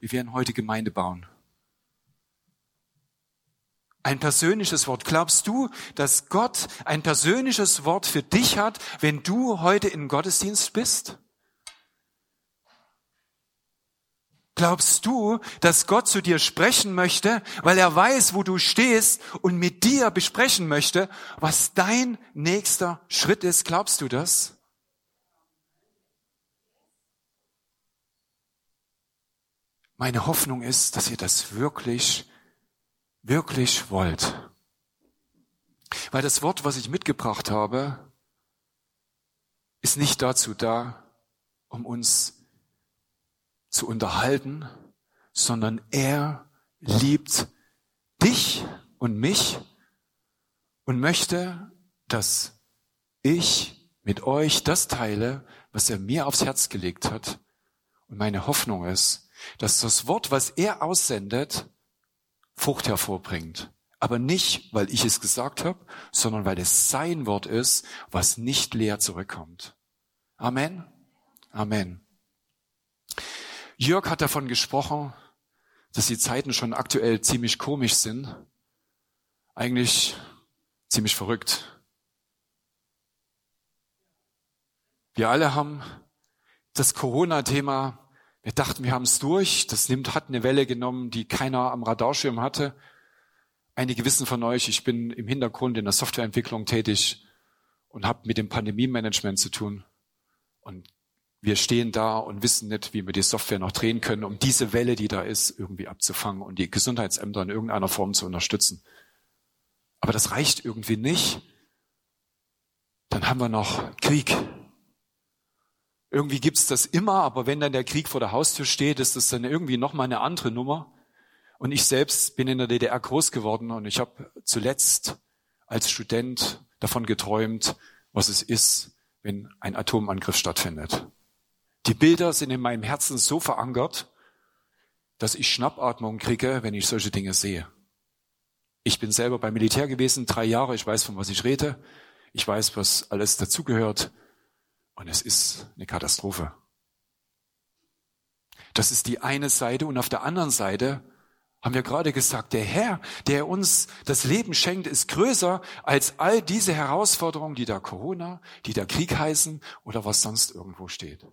Wir werden heute Gemeinde bauen. Ein persönliches Wort. Glaubst du, dass Gott ein persönliches Wort für dich hat, wenn du heute in Gottesdienst bist? Glaubst du, dass Gott zu dir sprechen möchte, weil er weiß, wo du stehst und mit dir besprechen möchte, was dein nächster Schritt ist? Glaubst du das? Meine Hoffnung ist, dass ihr das wirklich, wirklich wollt. Weil das Wort, was ich mitgebracht habe, ist nicht dazu da, um uns zu unterhalten, sondern er liebt dich und mich und möchte, dass ich mit euch das teile, was er mir aufs Herz gelegt hat. Und meine Hoffnung ist, dass das Wort, was er aussendet, Frucht hervorbringt. Aber nicht, weil ich es gesagt habe, sondern weil es sein Wort ist, was nicht leer zurückkommt. Amen. Amen. Jörg hat davon gesprochen, dass die Zeiten schon aktuell ziemlich komisch sind. Eigentlich ziemlich verrückt. Wir alle haben das Corona-Thema, wir dachten, wir haben es durch. Das nimmt, hat eine Welle genommen, die keiner am Radarschirm hatte. Einige wissen von euch, ich bin im Hintergrund in der Softwareentwicklung tätig und habe mit dem Pandemie-Management zu tun. Und wir stehen da und wissen nicht, wie wir die Software noch drehen können, um diese Welle, die da ist, irgendwie abzufangen und die Gesundheitsämter in irgendeiner Form zu unterstützen. Aber das reicht irgendwie nicht. Dann haben wir noch Krieg. Irgendwie gibt's das immer, aber wenn dann der Krieg vor der Haustür steht, ist das dann irgendwie nochmal eine andere Nummer. Und ich selbst bin in der DDR groß geworden und ich habe zuletzt als Student davon geträumt, was es ist, wenn ein Atomangriff stattfindet. Die Bilder sind in meinem Herzen so verankert, dass ich Schnappatmung kriege, wenn ich solche Dinge sehe. Ich bin selber beim Militär gewesen, drei Jahre, ich weiß, von was ich rede. Ich weiß, was alles dazugehört. Und es ist eine Katastrophe. Das ist die eine Seite. Und auf der anderen Seite haben wir gerade gesagt, der Herr, der uns das Leben schenkt, ist größer als all diese Herausforderungen, die da Corona, die da Krieg heißen oder was sonst irgendwo steht.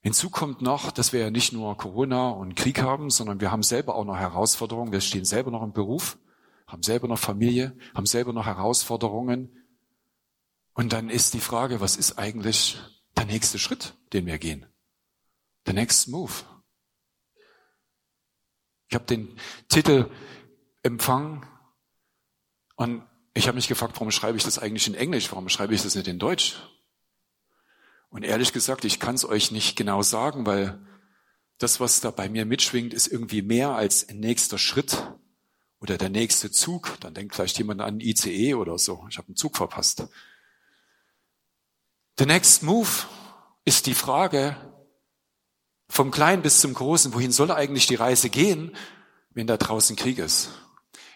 Hinzu kommt noch, dass wir ja nicht nur Corona und Krieg haben, sondern wir haben selber auch noch Herausforderungen. Wir stehen selber noch im Beruf, haben selber noch Familie, haben selber noch Herausforderungen. Und dann ist die Frage, was ist eigentlich der nächste Schritt, den wir gehen? The next move. Ich habe den Titel empfangen und ich habe mich gefragt, warum schreibe ich das eigentlich in Englisch? Warum schreibe ich das nicht in Deutsch? Und ehrlich gesagt, ich kann es euch nicht genau sagen, weil das, was da bei mir mitschwingt, ist irgendwie mehr als nächster Schritt oder der nächste Zug. Dann denkt vielleicht jemand an ICE oder so. Ich habe einen Zug verpasst. The next move ist die Frage vom Kleinen bis zum Großen. Wohin soll eigentlich die Reise gehen, wenn da draußen Krieg ist?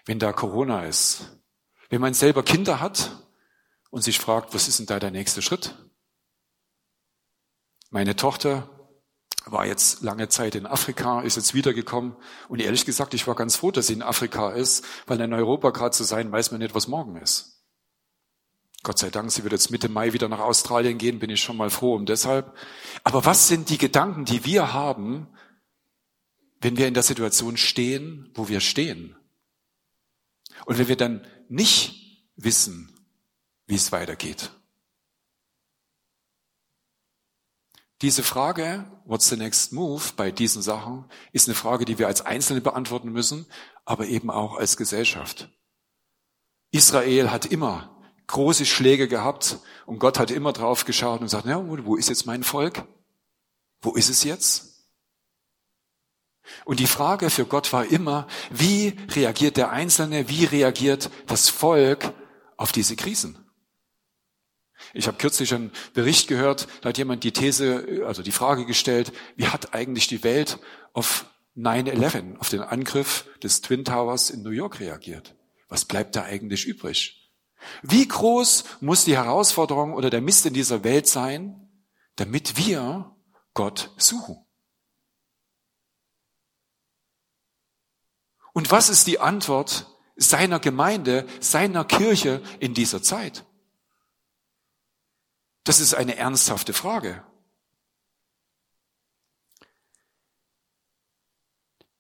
Wenn da Corona ist? Wenn man selber Kinder hat und sich fragt, was ist denn da der nächste Schritt? Meine Tochter war jetzt lange Zeit in Afrika, ist jetzt wiedergekommen und ehrlich gesagt, ich war ganz froh, dass sie in Afrika ist, weil in Europa gerade zu sein, weiß man nicht, was morgen ist. Gott sei Dank, sie wird jetzt Mitte Mai wieder nach Australien gehen, bin ich schon mal froh um deshalb. Aber was sind die Gedanken, die wir haben, wenn wir in der Situation stehen, wo wir stehen? Und wenn wir dann nicht wissen, wie es weitergeht? Diese Frage, what's the next move bei diesen Sachen, ist eine Frage, die wir als Einzelne beantworten müssen, aber eben auch als Gesellschaft. Israel hat immer große Schläge gehabt und Gott hat immer drauf geschaut und gesagt, ja, wo ist jetzt mein Volk? Wo ist es jetzt? Und die Frage für Gott war immer, wie reagiert der Einzelne, wie reagiert das Volk auf diese Krisen? Ich habe kürzlich einen Bericht gehört, da hat jemand die These, also die Frage gestellt, wie hat eigentlich die Welt auf 9-11, auf den Angriff des Twin Towers in New York reagiert? Was bleibt da eigentlich übrig? Wie groß muss die Herausforderung oder der Mist in dieser Welt sein, damit wir Gott suchen? Und was ist die Antwort seiner Gemeinde, seiner Kirche in dieser Zeit? Das ist eine ernsthafte Frage.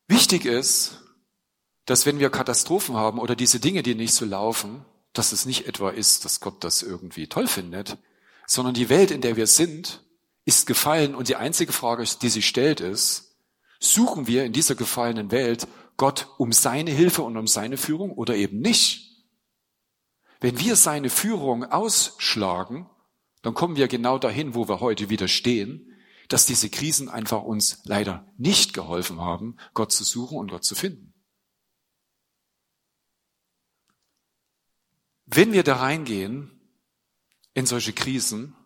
Wichtig ist, dass wenn wir Katastrophen haben oder diese Dinge, die nicht so laufen, dass es nicht etwa ist, dass Gott das irgendwie toll findet, sondern die Welt, in der wir sind, ist gefallen und die einzige Frage, die sich stellt, ist, suchen wir in dieser gefallenen Welt Gott um seine Hilfe und um seine Führung oder eben nicht? Wenn wir seine Führung ausschlagen, dann kommen wir genau dahin, wo wir heute wieder stehen, dass diese Krisen einfach uns leider nicht geholfen haben, Gott zu suchen und Gott zu finden. Wenn wir da reingehen in solche Krisen,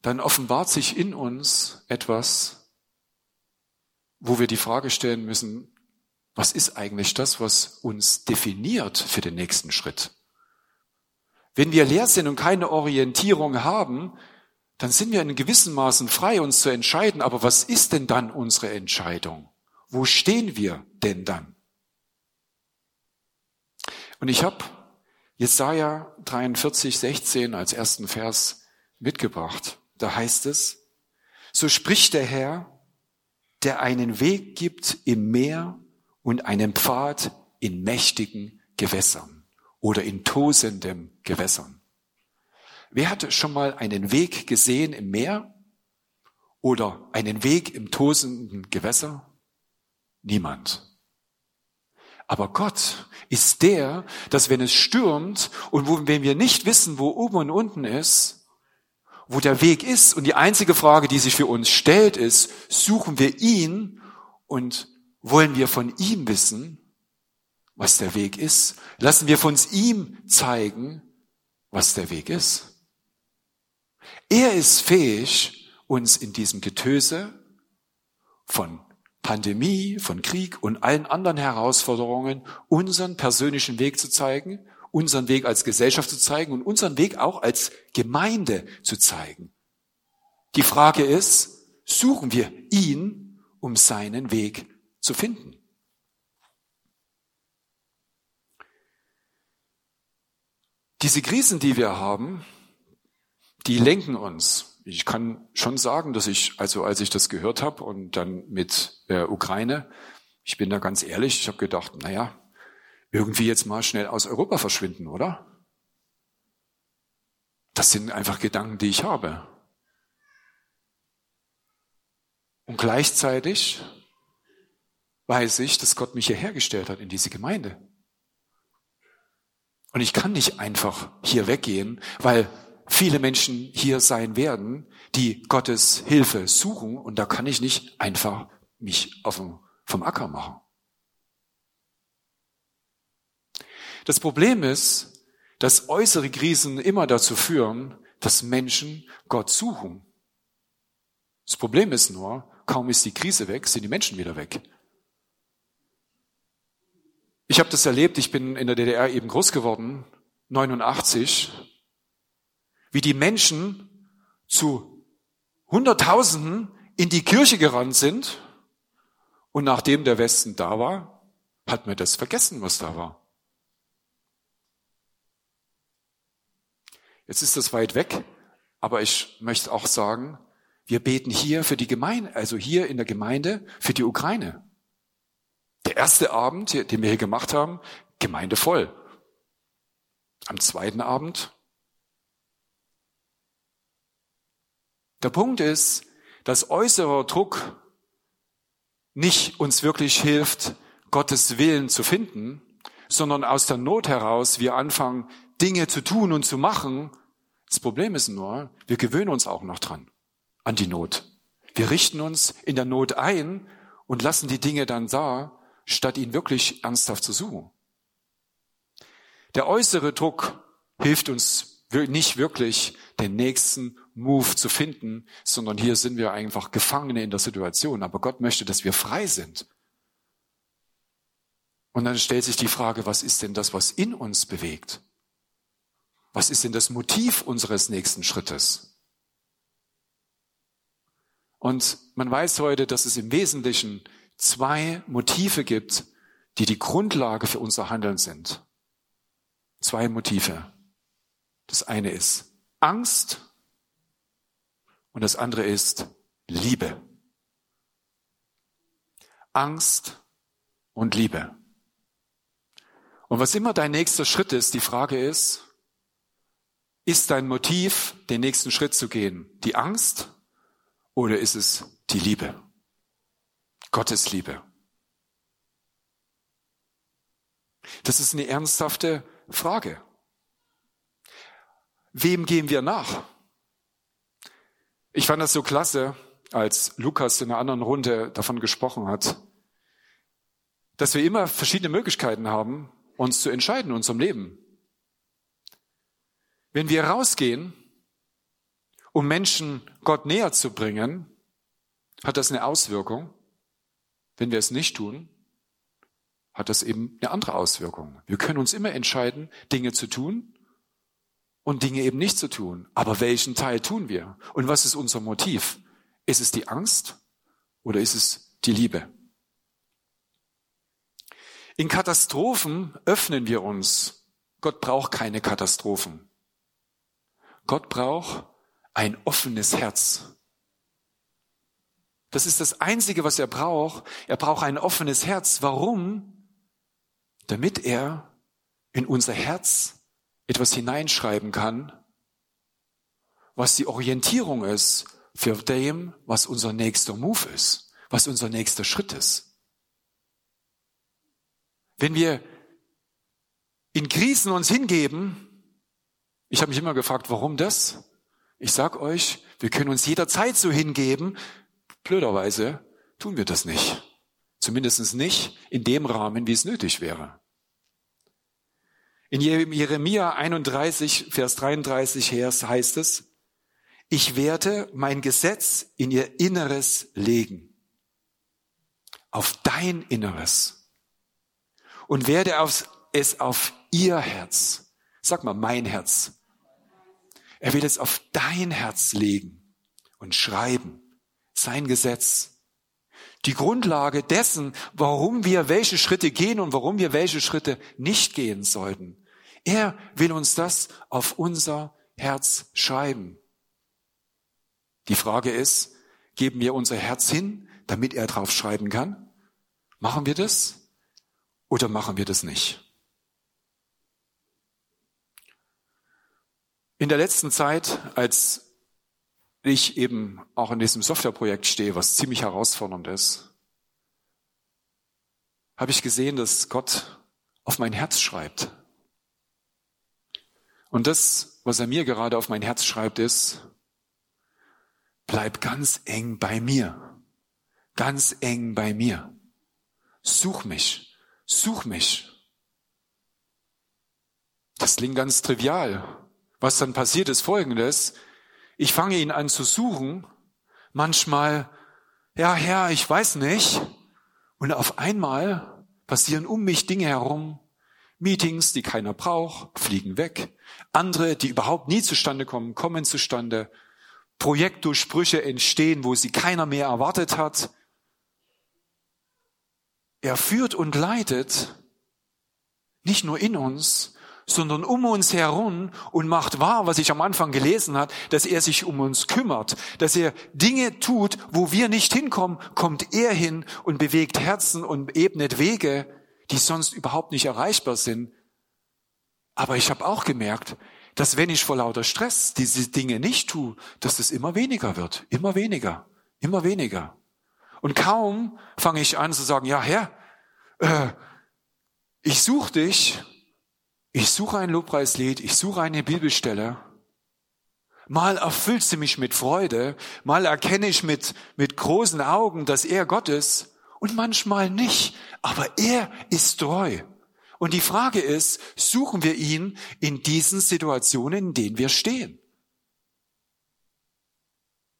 dann offenbart sich in uns etwas, wo wir die Frage stellen müssen, was ist eigentlich das, was uns definiert für den nächsten Schritt? Wenn wir leer sind und keine Orientierung haben, dann sind wir in gewissem Maßen frei, uns zu entscheiden. Aber was ist denn dann unsere Entscheidung? Wo stehen wir denn dann? Und ich habe Jesaja 43, 16 als ersten Vers mitgebracht. Da heißt es, so spricht der Herr, der einen Weg gibt im Meer und einen Pfad in mächtigen Gewässern oder in tosendem Gewässern. Wer hatte schon mal einen Weg gesehen im Meer oder einen Weg im tosenden Gewässer? Niemand. Aber Gott ist der, dass wenn es stürmt und wo, wenn wir nicht wissen, wo oben und unten ist, wo der Weg ist und die einzige Frage, die sich für uns stellt, ist, suchen wir ihn und wollen wir von ihm wissen, was der Weg ist? Lassen wir von ihm zeigen, was der Weg ist? Er ist fähig, uns in diesem Getöse von Pandemie, von Krieg und allen anderen Herausforderungen unseren persönlichen Weg zu zeigen, unseren Weg als Gesellschaft zu zeigen und unseren Weg auch als Gemeinde zu zeigen. Die Frage ist, suchen wir ihn, um seinen Weg zu finden? Diese Krisen, die wir haben, die lenken uns ich kann schon sagen, dass ich, also als ich das gehört habe und dann mit der Ukraine, ich bin da ganz ehrlich, ich habe gedacht, naja, irgendwie jetzt mal schnell aus Europa verschwinden, oder? Das sind einfach Gedanken, die ich habe. Und gleichzeitig weiß ich, dass Gott mich hierher gestellt hat in diese Gemeinde. Und ich kann nicht einfach hier weggehen, weil viele Menschen hier sein werden, die Gottes Hilfe suchen und da kann ich nicht einfach mich dem, vom Acker machen. Das Problem ist, dass äußere Krisen immer dazu führen, dass Menschen Gott suchen. Das Problem ist nur, kaum ist die Krise weg, sind die Menschen wieder weg. Ich habe das erlebt, ich bin in der DDR eben groß geworden, 89, wie die Menschen zu Hunderttausenden in die Kirche gerannt sind und nachdem der Westen da war, hat man das vergessen, was da war. Jetzt ist das weit weg, aber ich möchte auch sagen, wir beten hier für die Gemeinde, also hier in der Gemeinde für die Ukraine. Der erste Abend, den wir hier gemacht haben, Gemeinde voll. Am zweiten Abend Der Punkt ist, dass äußerer Druck nicht uns wirklich hilft, Gottes Willen zu finden, sondern aus der Not heraus wir anfangen, Dinge zu tun und zu machen. Das Problem ist nur, wir gewöhnen uns auch noch dran, an die Not. Wir richten uns in der Not ein und lassen die Dinge dann da, statt ihn wirklich ernsthaft zu suchen. Der äußere Druck hilft uns nicht wirklich, den nächsten Move zu finden, sondern hier sind wir einfach Gefangene in der Situation. Aber Gott möchte, dass wir frei sind. Und dann stellt sich die Frage, was ist denn das, was in uns bewegt? Was ist denn das Motiv unseres nächsten Schrittes? Und man weiß heute, dass es im Wesentlichen zwei Motive gibt, die die Grundlage für unser Handeln sind. Zwei Motive. Das eine ist Angst und das andere ist Liebe. Angst und Liebe. Und was immer dein nächster Schritt ist, die Frage ist, ist dein Motiv, den nächsten Schritt zu gehen, die Angst oder ist es die Liebe? Gottes Liebe. Das ist eine ernsthafte Frage. Wem gehen wir nach? Ich fand das so klasse, als Lukas in einer anderen Runde davon gesprochen hat, dass wir immer verschiedene Möglichkeiten haben, uns zu entscheiden in unserem Leben. Wenn wir rausgehen, um Menschen Gott näher zu bringen, hat das eine Auswirkung. Wenn wir es nicht tun, hat das eben eine andere Auswirkung. Wir können uns immer entscheiden, Dinge zu tun und Dinge eben nicht zu tun. Aber welchen Teil tun wir? Und was ist unser Motiv? Ist es die Angst oder ist es die Liebe? In Katastrophen öffnen wir uns. Gott braucht keine Katastrophen. Gott braucht ein offenes Herz. Das ist das Einzige, was er braucht. Er braucht ein offenes Herz. Warum? damit er in unser Herz etwas hineinschreiben kann, was die Orientierung ist für dem, was unser nächster Move ist, was unser nächster Schritt ist. Wenn wir in Krisen uns hingeben, ich habe mich immer gefragt, warum das? Ich sag euch, wir können uns jederzeit so hingeben. Blöderweise tun wir das nicht. Zumindest nicht in dem Rahmen, wie es nötig wäre. In Jeremia 31, Vers 33 heißt es, ich werde mein Gesetz in ihr Inneres legen, auf dein Inneres, und werde es auf ihr Herz, sag mal mein Herz, er will es auf dein Herz legen und schreiben, sein Gesetz. Die Grundlage dessen, warum wir welche Schritte gehen und warum wir welche Schritte nicht gehen sollten. Er will uns das auf unser Herz schreiben. Die Frage ist, geben wir unser Herz hin, damit er drauf schreiben kann? Machen wir das oder machen wir das nicht? In der letzten Zeit, als ich eben auch in diesem Softwareprojekt stehe, was ziemlich herausfordernd ist, habe ich gesehen, dass Gott auf mein Herz schreibt. Und das, was er mir gerade auf mein Herz schreibt, ist, bleib ganz eng bei mir. Ganz eng bei mir. Such mich. Such mich. Das klingt ganz trivial. Was dann passiert ist folgendes. Ich fange ihn an zu suchen, manchmal, ja Herr, ich weiß nicht, und auf einmal passieren um mich Dinge herum, Meetings, die keiner braucht, fliegen weg. Andere, die überhaupt nie zustande kommen, kommen zustande. Projektdurchbrüche entstehen, wo sie keiner mehr erwartet hat. Er führt und leitet nicht nur in uns, sondern um uns herum und macht wahr, was ich am Anfang gelesen hat, dass er sich um uns kümmert, dass er Dinge tut, wo wir nicht hinkommen, kommt er hin und bewegt Herzen und ebnet Wege, die sonst überhaupt nicht erreichbar sind. Aber ich habe auch gemerkt, dass wenn ich vor lauter Stress diese Dinge nicht tue, dass es immer weniger wird, immer weniger, immer weniger. Und kaum fange ich an zu sagen, ja Herr, äh, ich suche dich ich suche ein Lobpreislied, ich suche eine Bibelstelle. Mal erfüllt sie mich mit Freude, mal erkenne ich mit, mit großen Augen, dass er Gott ist und manchmal nicht. Aber er ist treu. Und die Frage ist, suchen wir ihn in diesen Situationen, in denen wir stehen?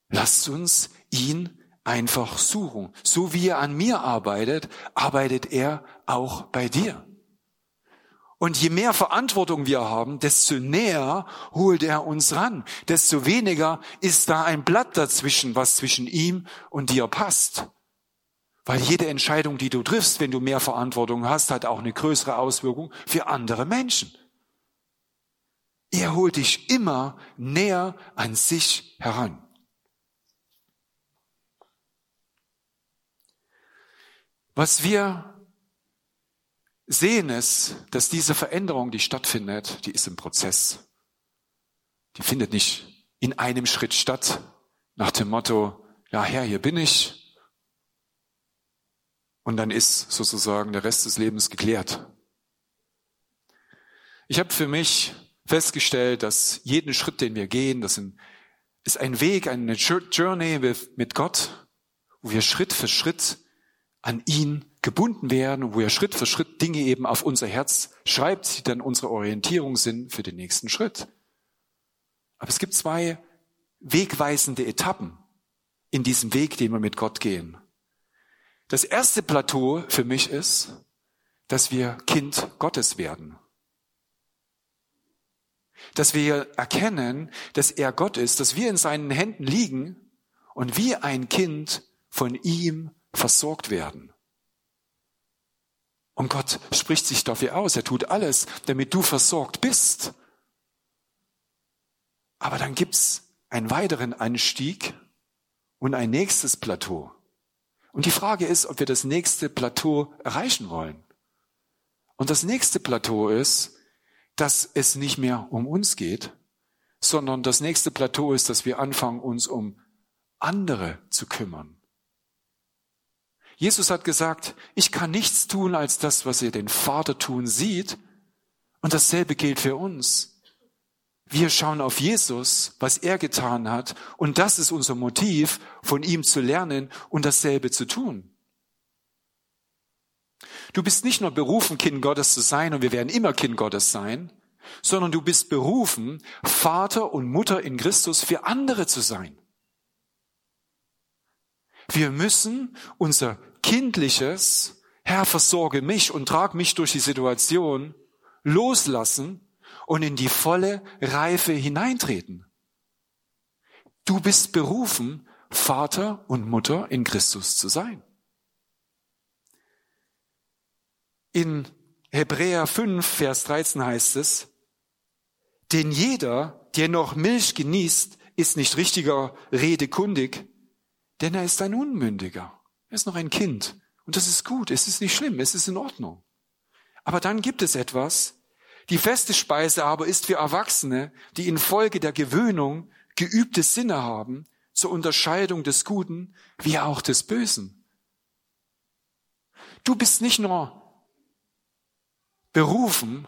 Lasst uns ihn einfach suchen. So wie er an mir arbeitet, arbeitet er auch bei dir. Und je mehr Verantwortung wir haben, desto näher holt er uns ran, desto weniger ist da ein Blatt dazwischen, was zwischen ihm und dir passt. Weil jede Entscheidung, die du triffst, wenn du mehr Verantwortung hast, hat auch eine größere Auswirkung für andere Menschen. Er holt dich immer näher an sich heran. Was wir sehen ist, dass diese Veränderung, die stattfindet, die ist im Prozess. Die findet nicht in einem Schritt statt, nach dem Motto, ja Herr, hier bin ich. Und dann ist sozusagen der Rest des Lebens geklärt. Ich habe für mich festgestellt, dass jeden Schritt, den wir gehen, das ist ein Weg, eine Journey mit Gott, wo wir Schritt für Schritt an ihn gebunden werden, wo er Schritt für Schritt Dinge eben auf unser Herz schreibt, die dann unsere Orientierung sind für den nächsten Schritt. Aber es gibt zwei wegweisende Etappen in diesem Weg, den wir mit Gott gehen. Das erste Plateau für mich ist, dass wir Kind Gottes werden. Dass wir erkennen, dass er Gott ist, dass wir in seinen Händen liegen und wie ein Kind von ihm versorgt werden. Und Gott spricht sich dafür aus. Er tut alles, damit du versorgt bist. Aber dann gibt's einen weiteren Anstieg und ein nächstes Plateau. Und die Frage ist, ob wir das nächste Plateau erreichen wollen. Und das nächste Plateau ist, dass es nicht mehr um uns geht, sondern das nächste Plateau ist, dass wir anfangen, uns um andere zu kümmern. Jesus hat gesagt, ich kann nichts tun als das, was ihr den Vater tun sieht. Und dasselbe gilt für uns. Wir schauen auf Jesus, was er getan hat. Und das ist unser Motiv, von ihm zu lernen und dasselbe zu tun. Du bist nicht nur berufen, Kind Gottes zu sein, und wir werden immer Kind Gottes sein, sondern du bist berufen, Vater und Mutter in Christus für andere zu sein. Wir müssen unser kindliches, Herr, versorge mich und trag mich durch die Situation, loslassen und in die volle Reife hineintreten. Du bist berufen, Vater und Mutter in Christus zu sein. In Hebräer 5, Vers 13 heißt es, denn jeder, der noch Milch genießt, ist nicht richtiger Rede kundig, denn er ist ein Unmündiger. Er ist noch ein Kind. Und das ist gut. Es ist nicht schlimm. Es ist in Ordnung. Aber dann gibt es etwas. Die feste Speise aber ist für Erwachsene, die infolge der Gewöhnung geübte Sinne haben zur Unterscheidung des Guten wie auch des Bösen. Du bist nicht nur berufen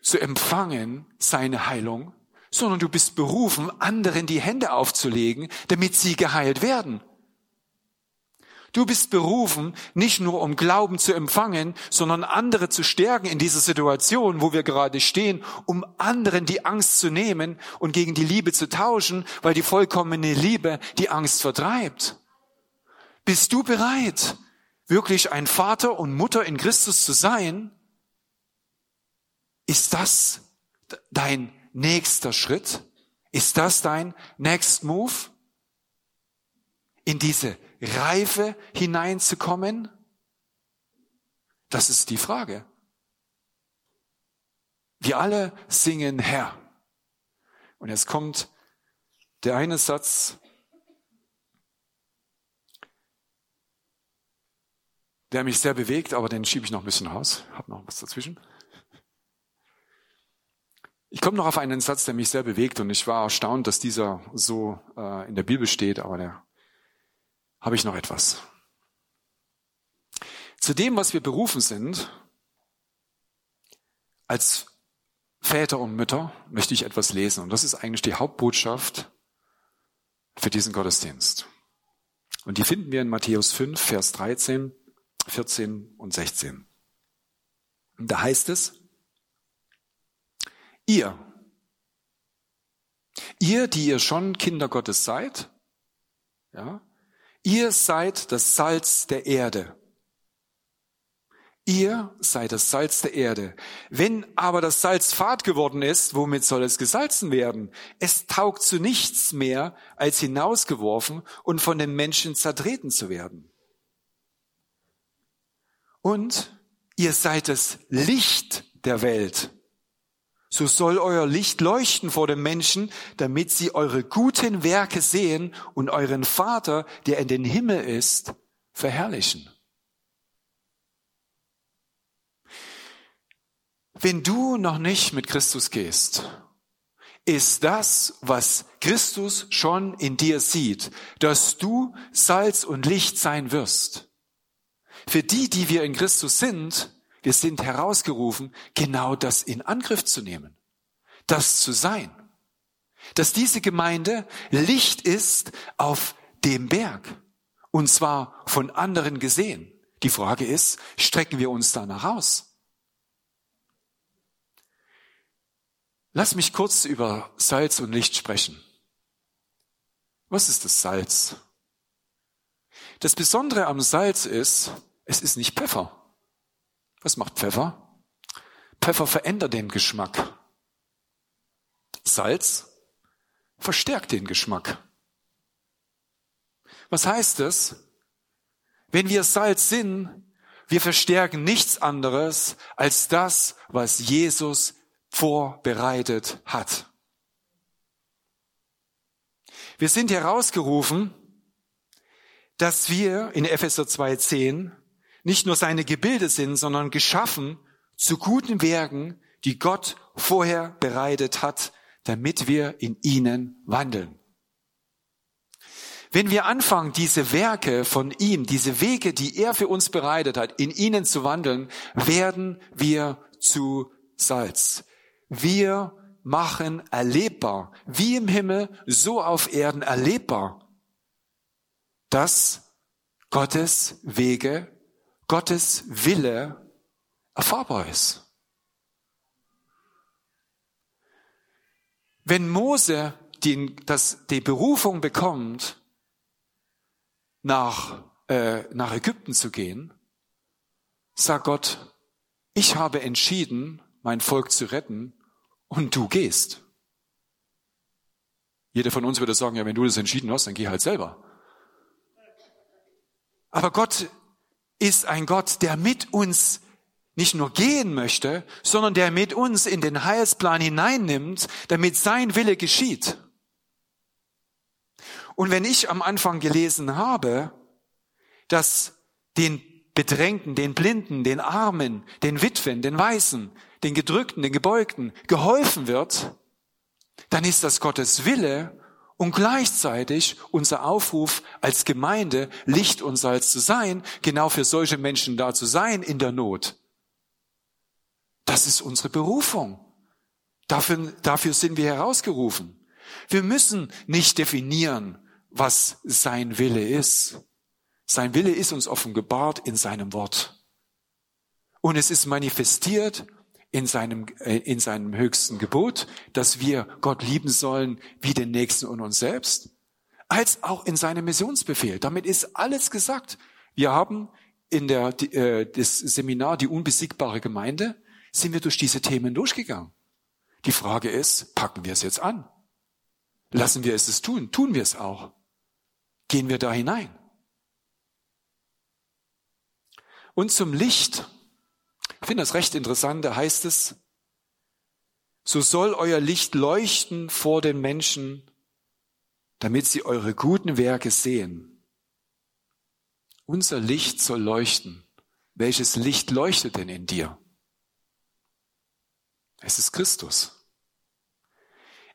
zu empfangen seine Heilung, sondern du bist berufen, anderen die Hände aufzulegen, damit sie geheilt werden. Du bist berufen, nicht nur um Glauben zu empfangen, sondern andere zu stärken in dieser Situation, wo wir gerade stehen, um anderen die Angst zu nehmen und gegen die Liebe zu tauschen, weil die vollkommene Liebe die Angst vertreibt. Bist du bereit, wirklich ein Vater und Mutter in Christus zu sein? Ist das dein nächster Schritt? Ist das dein Next Move? In diese Reife hineinzukommen? Das ist die Frage. Wir alle singen Herr. Und jetzt kommt der eine Satz, der mich sehr bewegt, aber den schiebe ich noch ein bisschen raus. Hab noch was dazwischen. Ich komme noch auf einen Satz, der mich sehr bewegt und ich war erstaunt, dass dieser so äh, in der Bibel steht, aber da habe ich noch etwas. Zu dem, was wir berufen sind, als Väter und Mütter, möchte ich etwas lesen und das ist eigentlich die Hauptbotschaft für diesen Gottesdienst. Und die finden wir in Matthäus 5, Vers 13, 14 und 16. Und da heißt es, Ihr, ihr, die ihr schon Kinder Gottes seid, ja, ihr seid das Salz der Erde. Ihr seid das Salz der Erde. Wenn aber das Salz fad geworden ist, womit soll es gesalzen werden? Es taugt zu nichts mehr, als hinausgeworfen und von den Menschen zertreten zu werden. Und ihr seid das Licht der Welt. So soll euer Licht leuchten vor den Menschen, damit sie eure guten Werke sehen und euren Vater, der in den Himmel ist, verherrlichen. Wenn du noch nicht mit Christus gehst, ist das, was Christus schon in dir sieht, dass du Salz und Licht sein wirst. Für die, die wir in Christus sind, wir sind herausgerufen, genau das in Angriff zu nehmen, das zu sein. Dass diese Gemeinde Licht ist auf dem Berg und zwar von anderen gesehen. Die Frage ist, strecken wir uns danach aus? Lass mich kurz über Salz und Licht sprechen. Was ist das Salz? Das Besondere am Salz ist, es ist nicht Pfeffer. Was macht Pfeffer? Pfeffer verändert den Geschmack. Salz verstärkt den Geschmack. Was heißt es? Wenn wir Salz sind, wir verstärken nichts anderes als das, was Jesus vorbereitet hat. Wir sind herausgerufen, dass wir in Epheser 2.10 nicht nur seine Gebilde sind, sondern geschaffen zu guten Werken, die Gott vorher bereitet hat, damit wir in ihnen wandeln. Wenn wir anfangen, diese Werke von ihm, diese Wege, die er für uns bereitet hat, in ihnen zu wandeln, werden wir zu Salz. Wir machen erlebbar, wie im Himmel, so auf Erden erlebbar, dass Gottes Wege, Gottes Wille erfahrbar ist. Wenn Mose die, das, die Berufung bekommt, nach, äh, nach Ägypten zu gehen, sagt Gott, ich habe entschieden, mein Volk zu retten und du gehst. Jeder von uns würde sagen, ja, wenn du das entschieden hast, dann geh halt selber. Aber Gott ist ein Gott, der mit uns nicht nur gehen möchte, sondern der mit uns in den Heilsplan hineinnimmt, damit sein Wille geschieht. Und wenn ich am Anfang gelesen habe, dass den Bedrängten, den Blinden, den Armen, den Witwen, den Weißen, den Gedrückten, den Gebeugten geholfen wird, dann ist das Gottes Wille und gleichzeitig unser Aufruf als Gemeinde, Licht und Salz zu sein, genau für solche Menschen da zu sein in der Not. Das ist unsere Berufung. Dafür, dafür sind wir herausgerufen. Wir müssen nicht definieren, was sein Wille ist. Sein Wille ist uns offenbart in seinem Wort. Und es ist manifestiert in seinem, äh, in seinem höchsten Gebot, dass wir Gott lieben sollen wie den Nächsten und uns selbst, als auch in seinem Missionsbefehl. Damit ist alles gesagt. Wir haben in der, äh, das Seminar Die unbesiegbare Gemeinde, sind wir durch diese Themen durchgegangen. Die Frage ist, packen wir es jetzt an? Lassen wir es es tun? Tun wir es auch? Gehen wir da hinein? Und zum Licht ich finde das recht interessant, da heißt es, so soll euer Licht leuchten vor den Menschen, damit sie eure guten Werke sehen. Unser Licht soll leuchten. Welches Licht leuchtet denn in dir? Es ist Christus.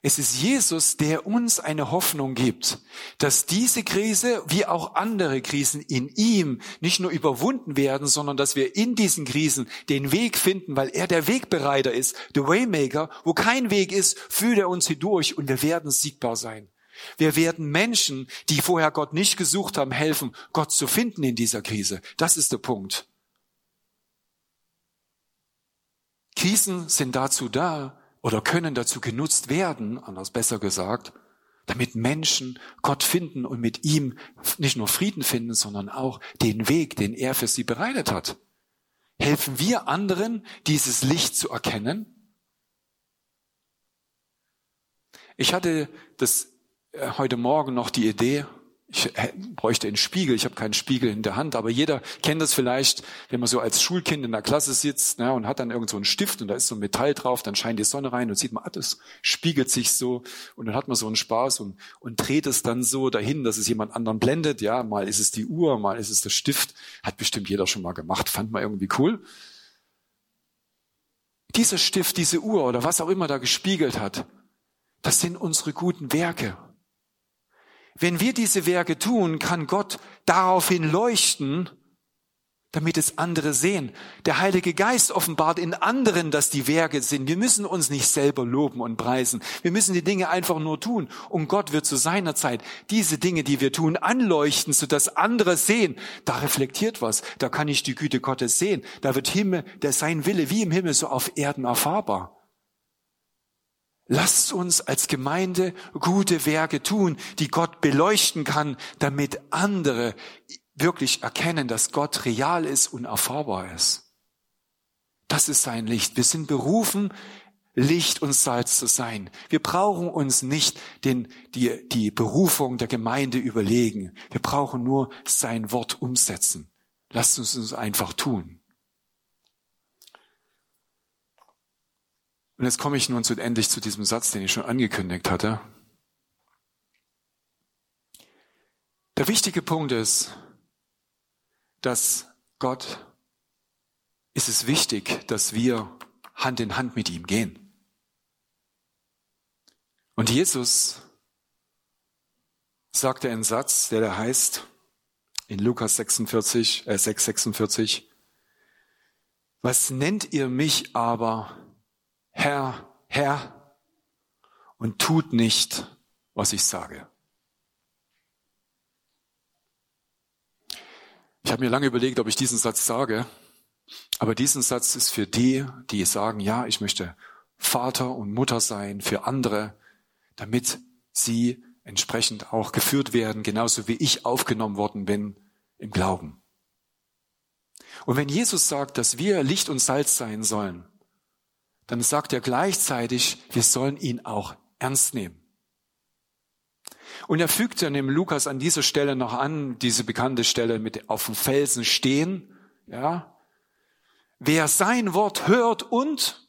Es ist Jesus, der uns eine Hoffnung gibt, dass diese Krise wie auch andere Krisen in ihm nicht nur überwunden werden, sondern dass wir in diesen Krisen den Weg finden, weil er der Wegbereiter ist, der Waymaker, wo kein Weg ist, führt er uns hindurch und wir werden siegbar sein. Wir werden Menschen, die vorher Gott nicht gesucht haben, helfen, Gott zu finden in dieser Krise. Das ist der Punkt. Krisen sind dazu da, oder können dazu genutzt werden, anders besser gesagt, damit Menschen Gott finden und mit ihm nicht nur Frieden finden, sondern auch den Weg, den er für sie bereitet hat. Helfen wir anderen, dieses Licht zu erkennen? Ich hatte das äh, heute Morgen noch die Idee, ich bräuchte einen Spiegel, ich habe keinen Spiegel in der Hand, aber jeder kennt das vielleicht, wenn man so als Schulkind in der Klasse sitzt ne, und hat dann irgend so einen Stift und da ist so ein Metall drauf, dann scheint die Sonne rein und sieht man, ah, das spiegelt sich so und dann hat man so einen Spaß und, und dreht es dann so dahin, dass es jemand anderen blendet. Ja, mal ist es die Uhr, mal ist es der Stift, hat bestimmt jeder schon mal gemacht, fand man irgendwie cool. Dieser Stift, diese Uhr oder was auch immer da gespiegelt hat, das sind unsere guten Werke. Wenn wir diese Werke tun, kann Gott daraufhin leuchten, damit es andere sehen. Der Heilige Geist offenbart in anderen, dass die Werke sind. Wir müssen uns nicht selber loben und preisen. Wir müssen die Dinge einfach nur tun. Und Gott wird zu seiner Zeit diese Dinge, die wir tun, anleuchten, sodass andere sehen. Da reflektiert was. Da kann ich die Güte Gottes sehen. Da wird Himmel, der sein Wille wie im Himmel so auf Erden erfahrbar. Lasst uns als Gemeinde gute Werke tun, die Gott beleuchten kann, damit andere wirklich erkennen, dass Gott real ist und erfahrbar ist. Das ist sein Licht. Wir sind berufen, Licht und Salz zu sein. Wir brauchen uns nicht den, die, die Berufung der Gemeinde überlegen. Wir brauchen nur sein Wort umsetzen. Lasst uns es einfach tun. Und jetzt komme ich nun zu, endlich zu diesem Satz, den ich schon angekündigt hatte. Der wichtige Punkt ist, dass Gott ist es wichtig, dass wir Hand in Hand mit ihm gehen. Und Jesus sagte einen Satz, der da heißt, in Lukas 46, äh 6, 46, was nennt ihr mich aber Herr, Herr, und tut nicht, was ich sage. Ich habe mir lange überlegt, ob ich diesen Satz sage, aber diesen Satz ist für die, die sagen, ja, ich möchte Vater und Mutter sein für andere, damit sie entsprechend auch geführt werden, genauso wie ich aufgenommen worden bin im Glauben. Und wenn Jesus sagt, dass wir Licht und Salz sein sollen, dann sagt er gleichzeitig, wir sollen ihn auch ernst nehmen. Und er fügt dann im Lukas an dieser Stelle noch an, diese bekannte Stelle mit auf dem Felsen stehen, ja. Wer sein Wort hört und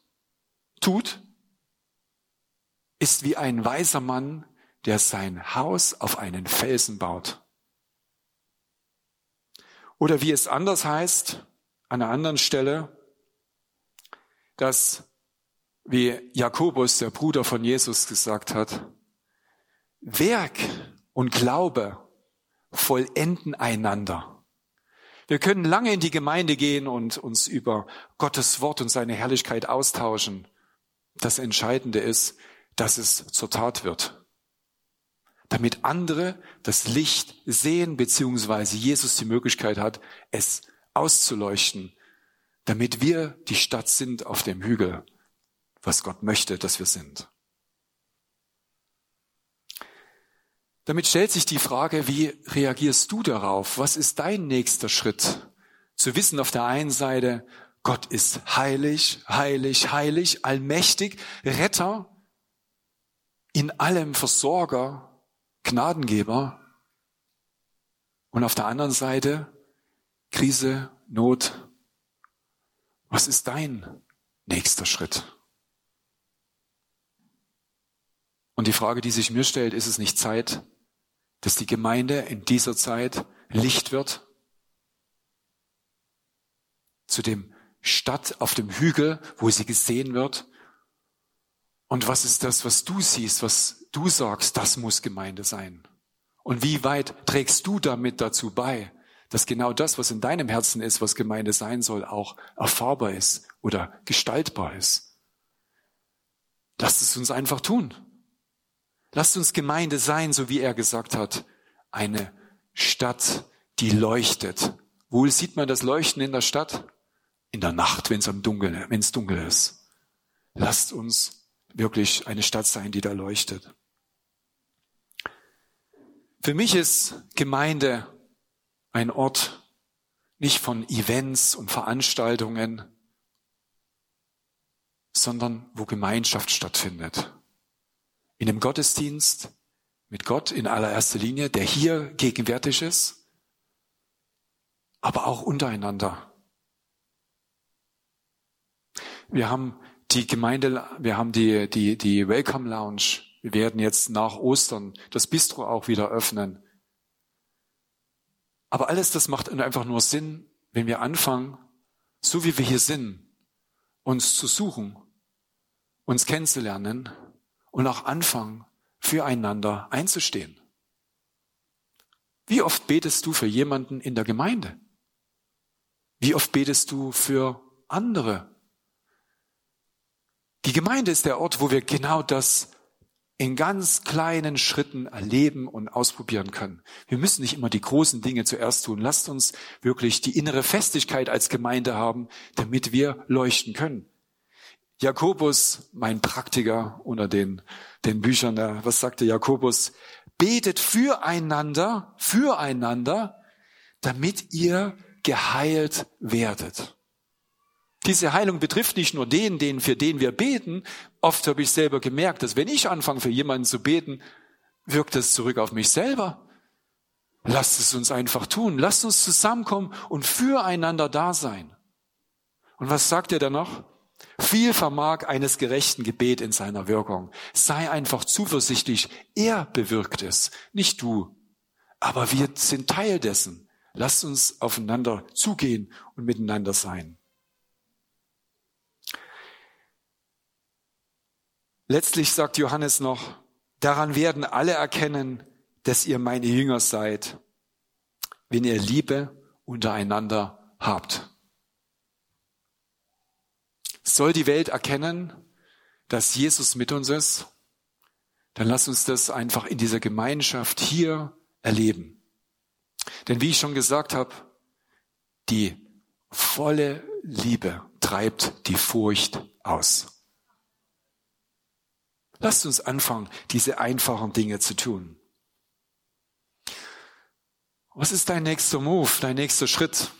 tut, ist wie ein weiser Mann, der sein Haus auf einen Felsen baut. Oder wie es anders heißt, an einer anderen Stelle, dass wie Jakobus, der Bruder von Jesus, gesagt hat, Werk und Glaube vollenden einander. Wir können lange in die Gemeinde gehen und uns über Gottes Wort und seine Herrlichkeit austauschen. Das Entscheidende ist, dass es zur Tat wird. Damit andere das Licht sehen, beziehungsweise Jesus die Möglichkeit hat, es auszuleuchten, damit wir die Stadt sind auf dem Hügel, was Gott möchte, dass wir sind. Damit stellt sich die Frage, wie reagierst du darauf? Was ist dein nächster Schritt? Zu wissen auf der einen Seite, Gott ist heilig, heilig, heilig, allmächtig, Retter, in allem Versorger, Gnadengeber. Und auf der anderen Seite Krise, Not. Was ist dein nächster Schritt? Und die Frage, die sich mir stellt, ist es nicht Zeit, dass die Gemeinde in dieser Zeit Licht wird? Zu dem Stadt auf dem Hügel, wo sie gesehen wird? Und was ist das, was du siehst, was du sagst, das muss Gemeinde sein? Und wie weit trägst du damit dazu bei, dass genau das, was in deinem Herzen ist, was Gemeinde sein soll, auch erfahrbar ist oder gestaltbar ist? Lass es uns einfach tun. Lasst uns Gemeinde sein, so wie er gesagt hat, eine Stadt, die leuchtet. Wo sieht man das Leuchten in der Stadt? In der Nacht, wenn es am dunkel, wenn es dunkel ist. Lasst uns wirklich eine Stadt sein, die da leuchtet. Für mich ist Gemeinde ein Ort nicht von Events und Veranstaltungen, sondern wo Gemeinschaft stattfindet in dem Gottesdienst mit Gott in allererster Linie, der hier gegenwärtig ist, aber auch untereinander. Wir haben die Gemeinde, wir haben die, die, die Welcome Lounge. Wir werden jetzt nach Ostern das Bistro auch wieder öffnen. Aber alles das macht einfach nur Sinn, wenn wir anfangen, so wie wir hier sind, uns zu suchen, uns kennenzulernen und auch anfangen, füreinander einzustehen. Wie oft betest du für jemanden in der Gemeinde? Wie oft betest du für andere? Die Gemeinde ist der Ort, wo wir genau das in ganz kleinen Schritten erleben und ausprobieren können. Wir müssen nicht immer die großen Dinge zuerst tun. Lasst uns wirklich die innere Festigkeit als Gemeinde haben, damit wir leuchten können. Jakobus, mein Praktiker unter den, den Büchern, was sagte Jakobus? Betet füreinander, füreinander, damit ihr geheilt werdet. Diese Heilung betrifft nicht nur den, den, für den wir beten. Oft habe ich selber gemerkt, dass wenn ich anfange, für jemanden zu beten, wirkt es zurück auf mich selber. Lasst es uns einfach tun. Lasst uns zusammenkommen und füreinander da sein. Und was sagt er dann noch? Viel vermag eines gerechten Gebet in seiner Wirkung. Sei einfach zuversichtlich. Er bewirkt es, nicht du. Aber wir sind Teil dessen. Lasst uns aufeinander zugehen und miteinander sein. Letztlich sagt Johannes noch, daran werden alle erkennen, dass ihr meine Jünger seid, wenn ihr Liebe untereinander habt. Soll die Welt erkennen, dass Jesus mit uns ist? Dann lass uns das einfach in dieser Gemeinschaft hier erleben. Denn wie ich schon gesagt habe, die volle Liebe treibt die Furcht aus. Lasst uns anfangen, diese einfachen Dinge zu tun. Was ist dein nächster Move, dein nächster Schritt?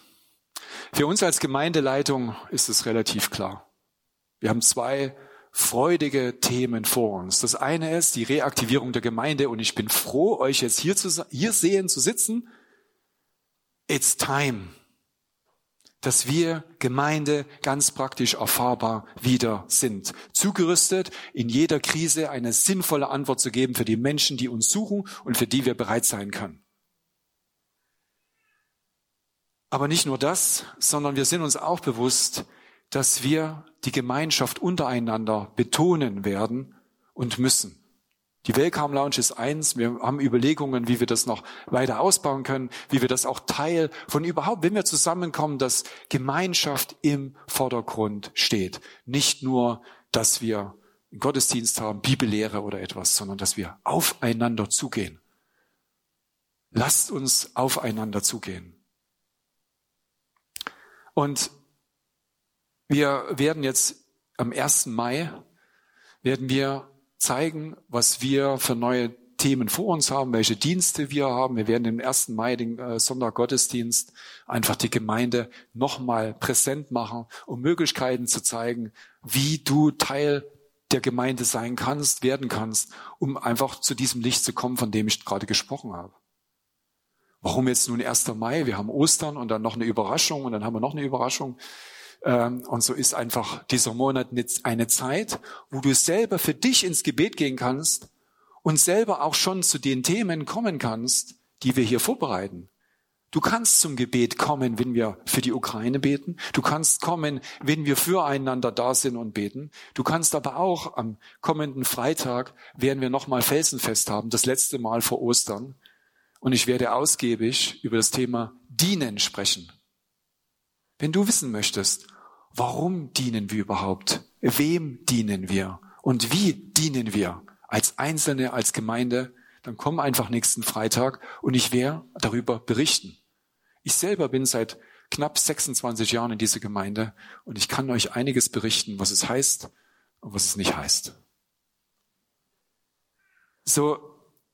Für uns als Gemeindeleitung ist es relativ klar. Wir haben zwei freudige Themen vor uns. Das eine ist die Reaktivierung der Gemeinde und ich bin froh, euch jetzt hier, zu, hier sehen, zu sitzen. It's time dass wir Gemeinde ganz praktisch erfahrbar wieder sind. Zugerüstet, in jeder Krise eine sinnvolle Antwort zu geben für die Menschen, die uns suchen und für die wir bereit sein können. Aber nicht nur das, sondern wir sind uns auch bewusst, dass wir die Gemeinschaft untereinander betonen werden und müssen. Die Welcome Lounge ist eins. Wir haben Überlegungen, wie wir das noch weiter ausbauen können, wie wir das auch Teil von überhaupt, wenn wir zusammenkommen, dass Gemeinschaft im Vordergrund steht. Nicht nur, dass wir einen Gottesdienst haben, Bibellehre oder etwas, sondern dass wir aufeinander zugehen. Lasst uns aufeinander zugehen. Und wir werden jetzt am 1. Mai, werden wir zeigen, was wir für neue Themen vor uns haben, welche Dienste wir haben. Wir werden im 1. Mai, den äh, Sondergottesdienst, einfach die Gemeinde nochmal präsent machen, um Möglichkeiten zu zeigen, wie du Teil der Gemeinde sein kannst, werden kannst, um einfach zu diesem Licht zu kommen, von dem ich gerade gesprochen habe. Warum jetzt nun 1. Mai? Wir haben Ostern und dann noch eine Überraschung und dann haben wir noch eine Überraschung. Ähm, und so ist einfach dieser Monat eine Zeit, wo du selber für dich ins Gebet gehen kannst und selber auch schon zu den Themen kommen kannst, die wir hier vorbereiten. Du kannst zum Gebet kommen, wenn wir für die Ukraine beten. Du kannst kommen, wenn wir füreinander da sind und beten. Du kannst aber auch am kommenden Freitag werden wir nochmal Felsenfest haben, das letzte Mal vor Ostern. Und ich werde ausgiebig über das Thema Dienen sprechen. Wenn du wissen möchtest, warum dienen wir überhaupt? Wem dienen wir? Und wie dienen wir? Als Einzelne, als Gemeinde? Dann komm einfach nächsten Freitag und ich werde darüber berichten. Ich selber bin seit knapp 26 Jahren in dieser Gemeinde und ich kann euch einiges berichten, was es heißt und was es nicht heißt. So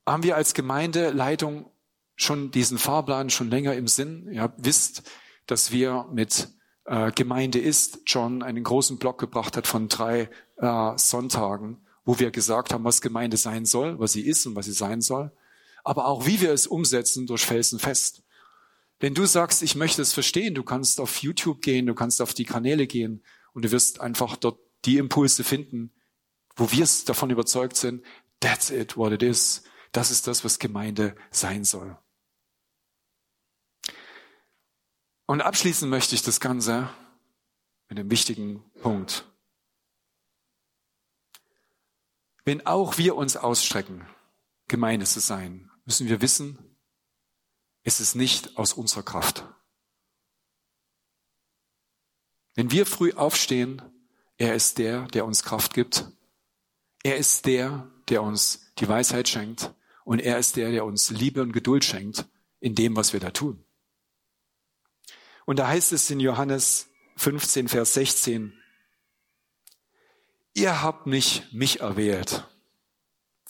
haben wir als Gemeindeleitung schon diesen Fahrplan schon länger im Sinn. Ihr wisst, dass wir mit äh, Gemeinde ist John einen großen Block gebracht hat von drei äh, Sonntagen, wo wir gesagt haben, was Gemeinde sein soll, was sie ist und was sie sein soll, aber auch wie wir es umsetzen durch Felsenfest. Wenn du sagst, ich möchte es verstehen, du kannst auf YouTube gehen, du kannst auf die Kanäle gehen und du wirst einfach dort die Impulse finden, wo wir davon überzeugt sind, that's it, what it is. Das ist das, was Gemeinde sein soll. Und abschließen möchte ich das Ganze mit einem wichtigen Punkt. Wenn auch wir uns ausstrecken, Gemeinde zu sein, müssen wir wissen, es ist nicht aus unserer Kraft. Wenn wir früh aufstehen, er ist der, der uns Kraft gibt. Er ist der, der uns die Weisheit schenkt. Und er ist der, der uns Liebe und Geduld schenkt in dem, was wir da tun. Und da heißt es in Johannes 15, Vers 16, ihr habt nicht mich erwählt.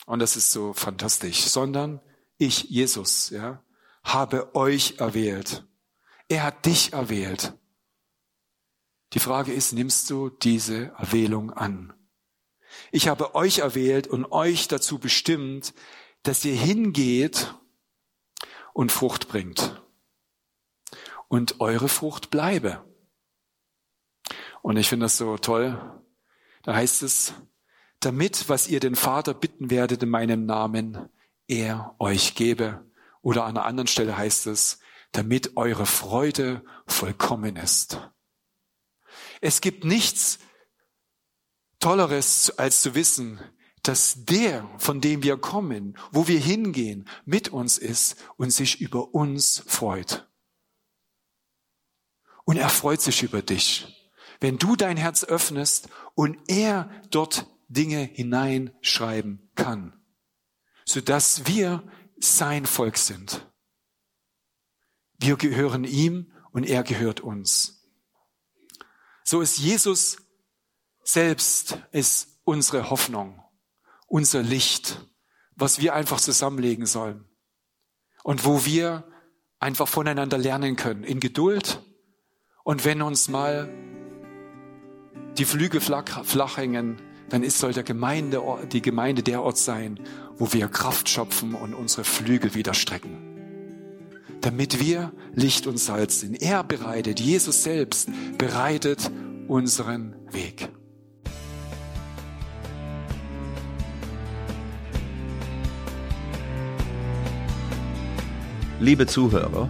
Und das ist so fantastisch, sondern ich, Jesus, ja, habe euch erwählt. Er hat dich erwählt. Die Frage ist, nimmst du diese Erwählung an? Ich habe euch erwählt und euch dazu bestimmt, dass ihr hingeht und Frucht bringt und eure Frucht bleibe. Und ich finde das so toll. Da heißt es, damit, was ihr den Vater bitten werdet in meinem Namen, er euch gebe. Oder an einer anderen Stelle heißt es, damit eure Freude vollkommen ist. Es gibt nichts Tolleres, als zu wissen, dass der, von dem wir kommen, wo wir hingehen, mit uns ist und sich über uns freut. Und er freut sich über dich. Wenn du dein Herz öffnest und er dort Dinge hineinschreiben kann, sodass wir sein Volk sind. Wir gehören ihm und er gehört uns. So ist Jesus selbst ist unsere Hoffnung, unser Licht, was wir einfach zusammenlegen sollen und wo wir einfach voneinander lernen können in Geduld, und wenn uns mal die Flüge flach, flach hängen, dann ist, soll der Gemeinde, die Gemeinde der Ort sein, wo wir Kraft schöpfen und unsere Flügel wieder strecken. Damit wir Licht und Salz sind. Er bereitet, Jesus selbst bereitet unseren Weg. Liebe Zuhörer,